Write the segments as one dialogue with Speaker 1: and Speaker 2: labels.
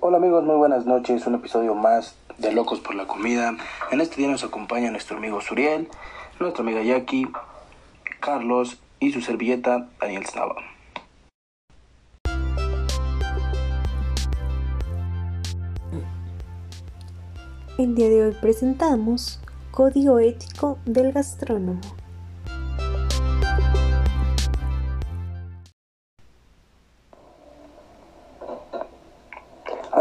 Speaker 1: Hola amigos, muy buenas noches. Un episodio más de Locos por la Comida. En este día nos acompaña nuestro amigo Suriel, nuestra amiga Jackie, Carlos y su servilleta Daniel Snava.
Speaker 2: El día de hoy presentamos Código Ético del Gastrónomo.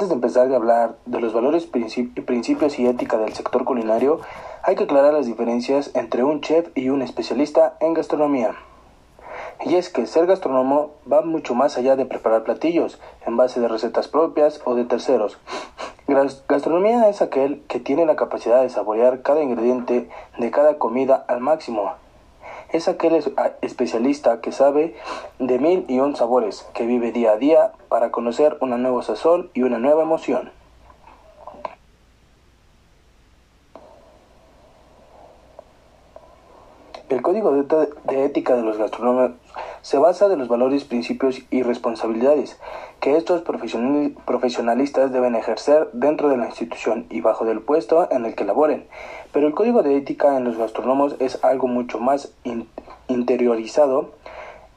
Speaker 1: Antes de empezar a hablar de los valores, principios y ética del sector culinario, hay que aclarar las diferencias entre un chef y un especialista en gastronomía. Y es que ser gastrónomo va mucho más allá de preparar platillos en base de recetas propias o de terceros. Gastronomía es aquel que tiene la capacidad de saborear cada ingrediente de cada comida al máximo es aquel especialista que sabe de mil y un sabores, que vive día a día para conocer una nueva sazón y una nueva emoción. El código de, ética de los gastrónomos se basa de los valores, principios y responsabilidades que estos profesionalistas deben ejercer dentro de la institución y bajo del puesto en el que laboren. Pero el código de ética en los gastrónomos es algo mucho más interiorizado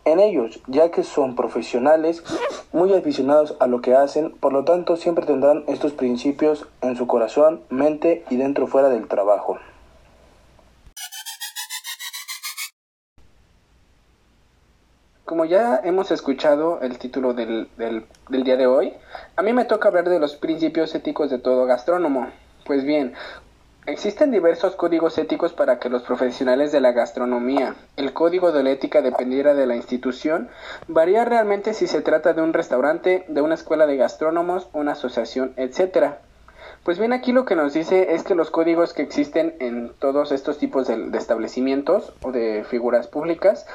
Speaker 1: en ellos, ya que son profesionales muy aficionados a lo que hacen, por lo tanto siempre tendrán estos principios en su corazón, mente y dentro fuera del trabajo.
Speaker 3: Como ya hemos escuchado el título del, del, día de hoy, a mí me toca hablar de los principios éticos de todo gastrónomo. Pues bien, Existen diversos códigos éticos para que los profesionales de la gastronomía, el código de la ética dependiera de la institución, varía realmente si se trata de un restaurante, de una escuela de gastrónomos, una asociación, etc. Pues bien, aquí lo que nos dice es que los códigos que existen en todos estos tipos de, establecimientos o de figuras públicas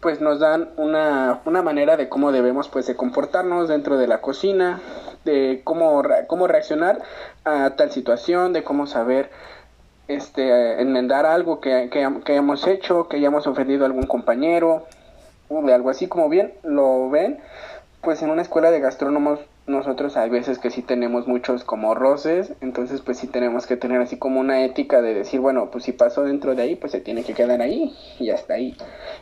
Speaker 3: pues nos dan una, una manera de cómo debemos pues de comportarnos dentro de la cocina, de cómo, cómo reaccionar a tal situación, de cómo saber este enmendar algo que, que, que hayamos hecho, que hayamos ofendido a algún compañero, o de algo así como bien lo ven, pues en una escuela de gastrónomos nosotros hay veces que sí tenemos muchos como roces, entonces pues sí tenemos que tener así como una ética de decir, bueno, pues si pasó dentro de ahí, pues se tiene que quedar ahí y hasta ahí.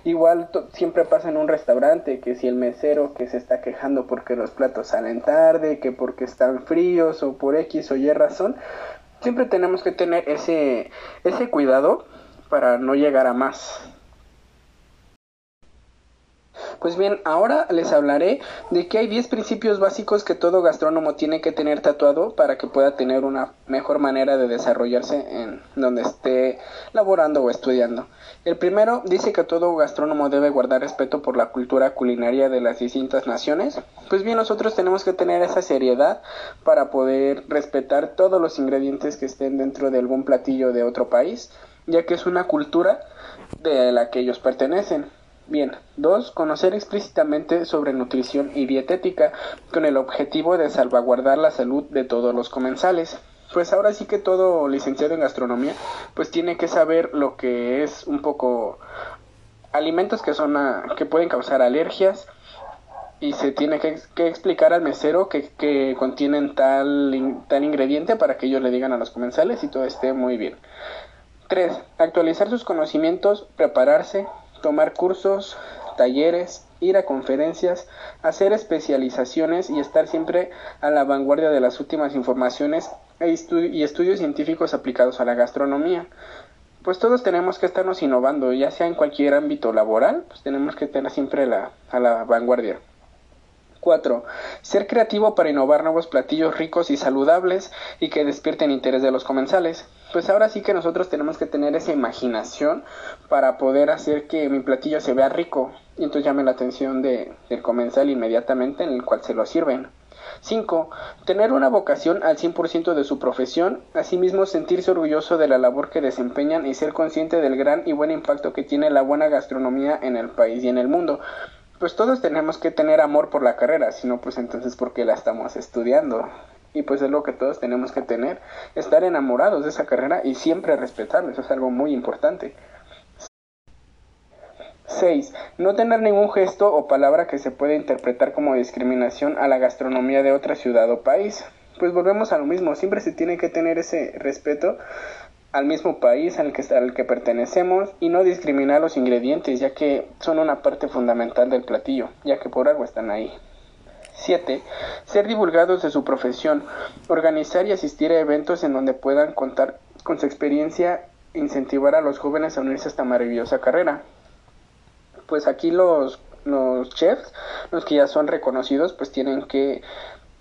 Speaker 3: Igual siempre pasa en un restaurante que si el mesero que se está quejando porque los platos salen tarde, que porque están fríos o por X o Y razón, siempre tenemos que tener ese, ese cuidado para no llegar a más. Pues bien, ahora les hablaré de que hay 10 principios básicos que todo gastrónomo tiene que tener tatuado para que pueda tener una mejor manera de desarrollarse en donde esté laborando o estudiando. El primero dice que todo gastrónomo debe guardar respeto por la cultura culinaria de las distintas naciones. Pues bien, nosotros tenemos que tener esa seriedad para poder respetar todos los ingredientes que estén dentro de algún platillo de otro país, ya que es una cultura de la que ellos pertenecen. Bien, dos, conocer explícitamente sobre nutrición y dietética con el objetivo de salvaguardar la salud de todos los comensales. Pues ahora sí que todo licenciado en gastronomía pues tiene que saber lo que es un poco alimentos que son que pueden causar alergias y se tiene que, explicar al mesero que, que contienen tal, tal ingrediente para que ellos le digan a los comensales y todo esté muy bien. 3. Actualizar sus conocimientos, prepararse, tomar cursos, talleres, ir a conferencias, hacer especializaciones y estar siempre a la vanguardia de las últimas informaciones e y estudios científicos aplicados a la gastronomía. Pues todos tenemos que estarnos innovando, ya sea en cualquier ámbito laboral, pues tenemos que tener siempre la, a la vanguardia. 4. Ser creativo para innovar nuevos platillos ricos y saludables y que despierten interés de los comensales. Pues ahora sí que nosotros tenemos que tener esa imaginación para poder hacer que mi platillo se vea rico y entonces llame la atención de, del comensal inmediatamente en el cual se lo sirven. 5. Tener una vocación al 100% de su profesión, asimismo sentirse orgulloso de la labor que desempeñan y ser consciente del gran y buen impacto que tiene la buena gastronomía en el país y en el mundo pues todos tenemos que tener amor por la carrera, si no, pues entonces, ¿por qué la estamos estudiando? Y pues es lo que todos tenemos que tener, estar enamorados de esa carrera y siempre respetarla, eso es algo muy importante. 6. No tener ningún gesto o palabra que se pueda interpretar como discriminación a la gastronomía de otra ciudad o país. pues volvemos a lo mismo, siempre se tiene que tener ese respeto al mismo país al que, al que pertenecemos y no discriminar los ingredientes, ya que son una parte fundamental del platillo, ya que por algo están ahí. 7. Ser divulgados de su profesión, organizar y asistir a eventos en donde puedan contar con su experiencia incentivar a los jóvenes a unirse a esta maravillosa carrera. Pues aquí los, los chefs, los que ya son reconocidos, pues tienen que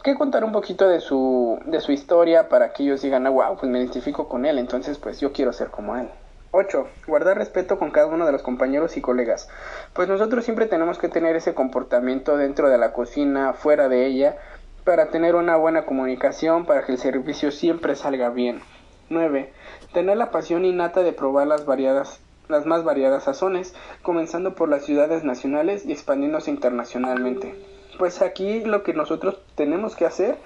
Speaker 3: que contar un poquito de su, de su historia para que ellos digan, ah, wow, pues me identifico con él, entonces pues yo quiero ser como él. 8. Guardar respeto con cada uno de los compañeros y colegas. Pues nosotros siempre tenemos que tener ese comportamiento dentro de la cocina, fuera de ella, para tener una buena comunicación, para que el servicio siempre salga bien. 9. Tener la pasión innata de probar las variadas las más variadas sazones, comenzando por las ciudades nacionales y expandiéndose internacionalmente pues aquí lo que nosotros tenemos que hacer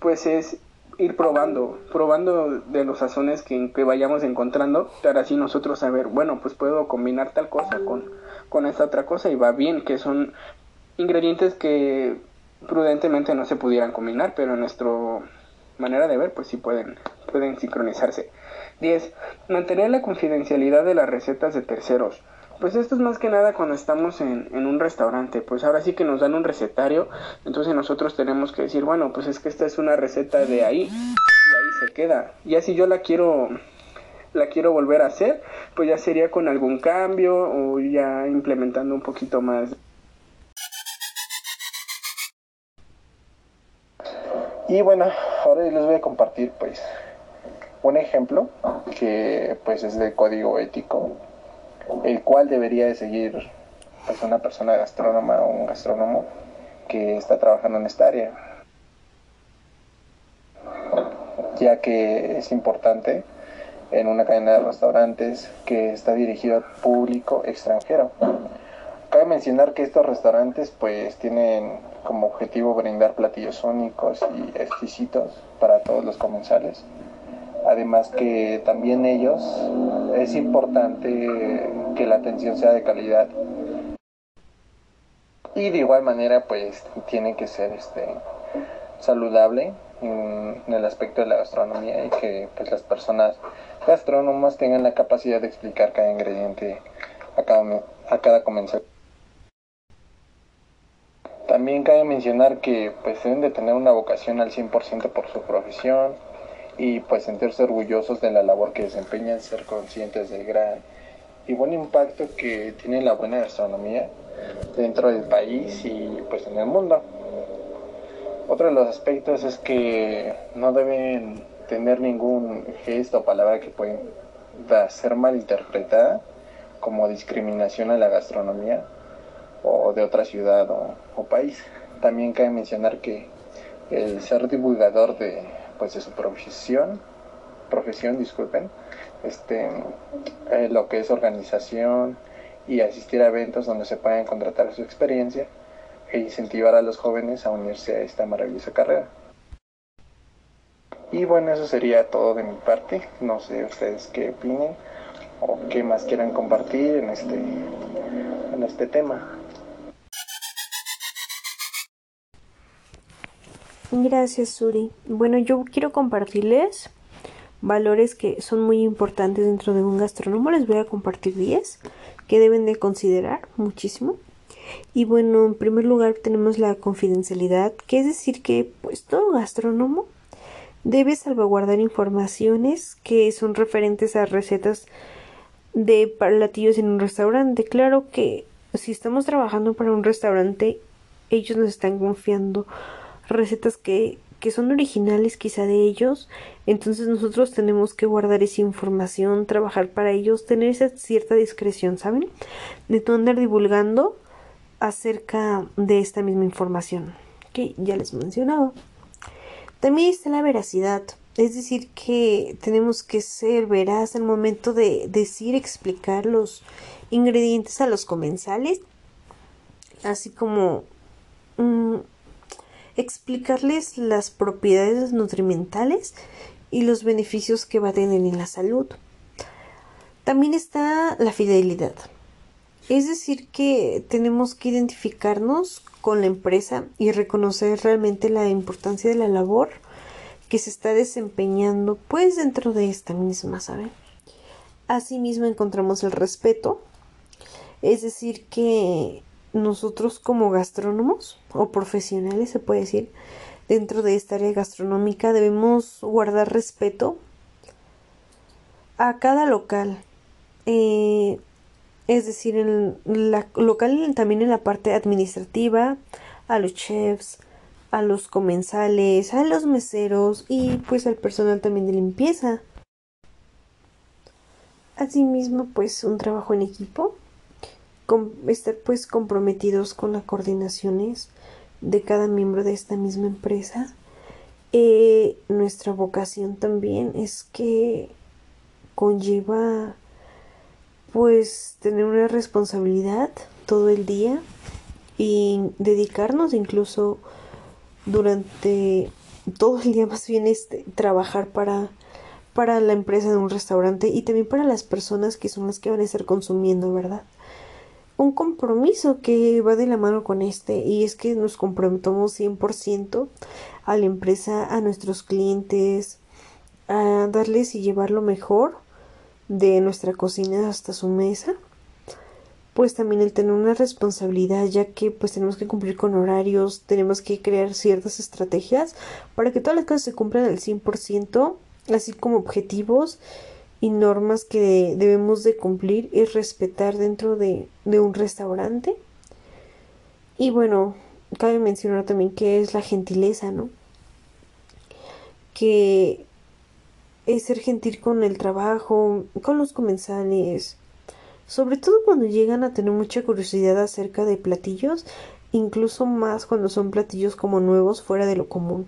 Speaker 3: pues es ir probando, probando de los sazones que, vayamos encontrando para así nosotros saber, bueno, pues puedo combinar tal cosa con, con esta otra cosa y va bien, que son ingredientes que prudentemente no se pudieran combinar, pero en nuestra manera de ver, pues sí pueden, pueden sincronizarse. 10. Mantener la confidencialidad de las recetas de terceros. Pues esto es más que nada cuando estamos en, en, un restaurante, pues ahora sí que nos dan un recetario, entonces nosotros tenemos que decir, bueno, pues es que esta es una receta de ahí y ahí se queda. Ya si yo la quiero la quiero volver a hacer, pues ya sería con algún cambio o ya implementando un poquito más.
Speaker 4: Y bueno, ahora les voy a compartir pues un ejemplo que pues es de código ético el cual debería de seguir pues, una persona gastrónoma o un gastrónomo que está trabajando en esta área, ya que es importante en una cadena de restaurantes que está dirigido al público extranjero. Cabe mencionar que estos restaurantes pues tienen como objetivo brindar platillos únicos y exquisitos para todos los comensales Además que también ellos es importante que la atención sea de calidad. Y de igual manera pues tiene que ser este saludable en, el aspecto de la gastronomía y que pues las personas gastrónomas tengan la capacidad de explicar cada ingrediente a cada, a cada comensal. También cabe mencionar que pues deben de tener una vocación al 100% por su profesión, y pues sentirse orgullosos de la labor que desempeñan, ser conscientes del gran y buen impacto que tiene la buena gastronomía dentro del país y pues en el mundo. Otro de los aspectos es que no deben tener ningún gesto o palabra que pueda ser malinterpretada como discriminación a la gastronomía o de otra ciudad o, o país. También cabe mencionar que el ser divulgador de pues de su profesión, profesión, disculpen, este, eh, lo que es organización y asistir a eventos donde se puedan contratar su experiencia e incentivar a los jóvenes a unirse a esta maravillosa carrera. Y bueno, eso sería todo de mi parte. No sé ustedes qué opinen o qué más quieran compartir en este, en este tema.
Speaker 2: Gracias, Suri. Bueno, yo quiero compartirles valores que son muy importantes dentro de un gastrónomo. Les voy a compartir 10 que deben de considerar muchísimo. Y bueno, en primer lugar tenemos la confidencialidad, que es decir que pues todo gastrónomo debe salvaguardar informaciones que son referentes a recetas de platillos en un restaurante. Claro que si estamos trabajando para un restaurante, ellos nos están confiando recetas que, que son originales quizá de ellos, entonces nosotros tenemos que guardar esa información, trabajar para ellos, tener esa cierta discreción, ¿saben? De no andar divulgando acerca de esta misma información que ya les mencionaba. También está la veracidad, es decir, que tenemos que ser veraz al momento de decir, explicar los ingredientes a los comensales, así como mm, explicarles las propiedades nutrimentales y los beneficios que va a tener en la salud. También está la fidelidad. Es decir, que tenemos que identificarnos con la empresa y reconocer realmente la importancia de la labor que se está desempeñando pues dentro de esta misma, ¿saben? Asimismo encontramos el respeto, es decir, que nosotros como gastrónomos o profesionales, se puede decir, dentro de esta área gastronómica debemos guardar respeto a cada local. Eh, es decir, en la local también en la parte administrativa, a los chefs, a los comensales, a los meseros y pues al personal también de limpieza. Asimismo, pues un trabajo en equipo, estar pues comprometidos con las coordinaciones de cada miembro de esta misma empresa. Eh, nuestra vocación también es que conlleva pues tener una responsabilidad todo el día y dedicarnos incluso durante todo el día más bien este trabajar para para la empresa de un restaurante y también para las personas que son las que van a estar consumiendo, ¿verdad? Un compromiso que va de la mano con este y es que nos comprometemos 100% a la empresa, a nuestros clientes, a darles y llevar lo mejor de nuestra cocina hasta su mesa. Pues también el tener una responsabilidad ya que pues tenemos que cumplir con horarios, tenemos que crear ciertas estrategias para que todas las cosas se cumplan al 100% así como objetivos y normas que debemos de cumplir y respetar dentro de, de un restaurante. Y bueno, cabe mencionar también que es la gentileza, ¿no? Que es ser gentil con el trabajo, con los comensales, sobre todo cuando llegan a tener mucha curiosidad acerca de platillos, incluso más cuando son platillos como nuevos fuera de lo común.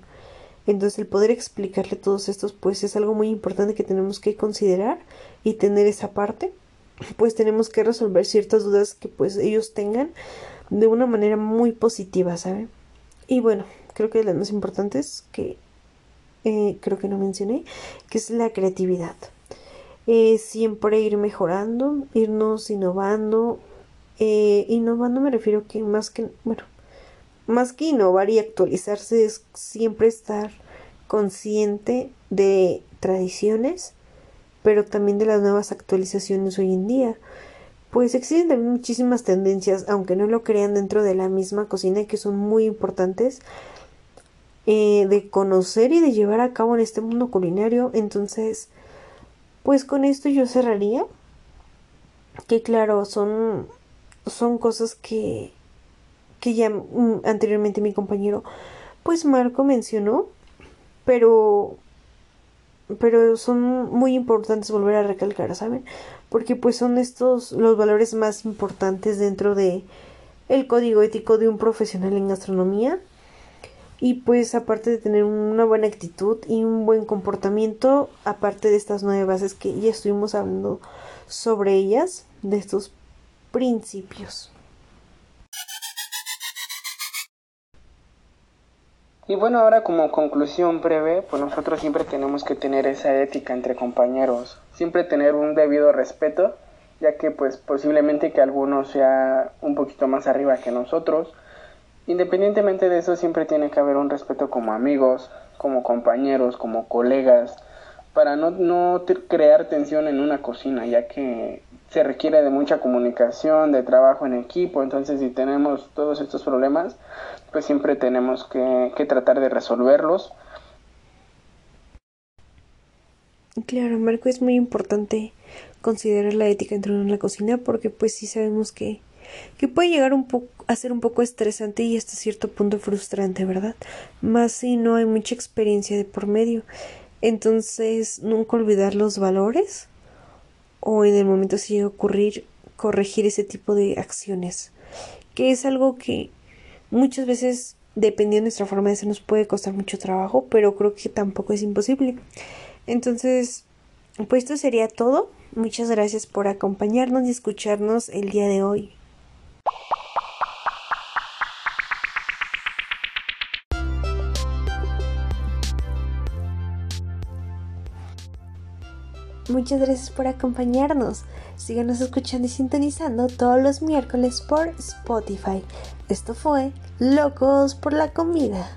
Speaker 2: Entonces el poder explicarle todos estos pues es algo muy importante que tenemos que considerar y tener esa parte. Pues tenemos que resolver ciertas dudas que pues ellos tengan de una manera muy positiva, ¿saben? Y bueno, creo que las más importantes que eh, creo que no mencioné, que es la creatividad. Eh, siempre ir mejorando, irnos innovando. Eh, innovando me refiero que más que, bueno, más que innovar y actualizarse es siempre estar consciente de tradiciones, pero también de las nuevas actualizaciones hoy en día. Pues existen también muchísimas tendencias, aunque no lo crean dentro de la misma cocina, que son muy importantes eh, de conocer y de llevar a cabo en este mundo culinario. Entonces, pues con esto yo cerraría. Que claro, son, son cosas que, que ya mm, anteriormente mi compañero, pues Marco mencionó, pero pero son muy importantes volver a recalcar, ¿saben? Porque pues son estos los valores más importantes dentro de el código ético de un profesional en gastronomía. Y pues aparte de tener una buena actitud y un buen comportamiento, aparte de estas nueve bases que ya estuvimos hablando sobre ellas, de estos principios.
Speaker 3: Y bueno, ahora como conclusión breve, pues nosotros siempre tenemos que tener esa ética entre compañeros, siempre tener un debido respeto, ya que pues posiblemente que alguno sea un poquito más arriba que nosotros, Independientemente de eso, siempre tiene que haber un respeto como amigos, como compañeros, como colegas, para no, no crear tensión en una cocina, ya que se requiere de mucha comunicación, de trabajo en equipo, entonces si tenemos todos estos problemas, pues siempre tenemos que, que tratar de resolverlos.
Speaker 2: Claro, Marco, es muy importante considerar la ética dentro de la cocina porque pues sí sabemos que que puede llegar un a ser un poco estresante y hasta cierto punto frustrante, ¿verdad? Más si no hay mucha experiencia de por medio. Entonces, nunca olvidar los valores o en el momento si llega a ocurrir corregir ese tipo de acciones, que es algo que muchas veces dependiendo de nuestra forma de ser nos puede costar mucho trabajo, pero creo que tampoco es imposible. Entonces, pues esto sería todo. Muchas gracias por acompañarnos y escucharnos el día de hoy. Muchas gracias por acompañarnos. Síganos escuchando y sintonizando todos los miércoles por Spotify. Esto fue Locos por la Comida.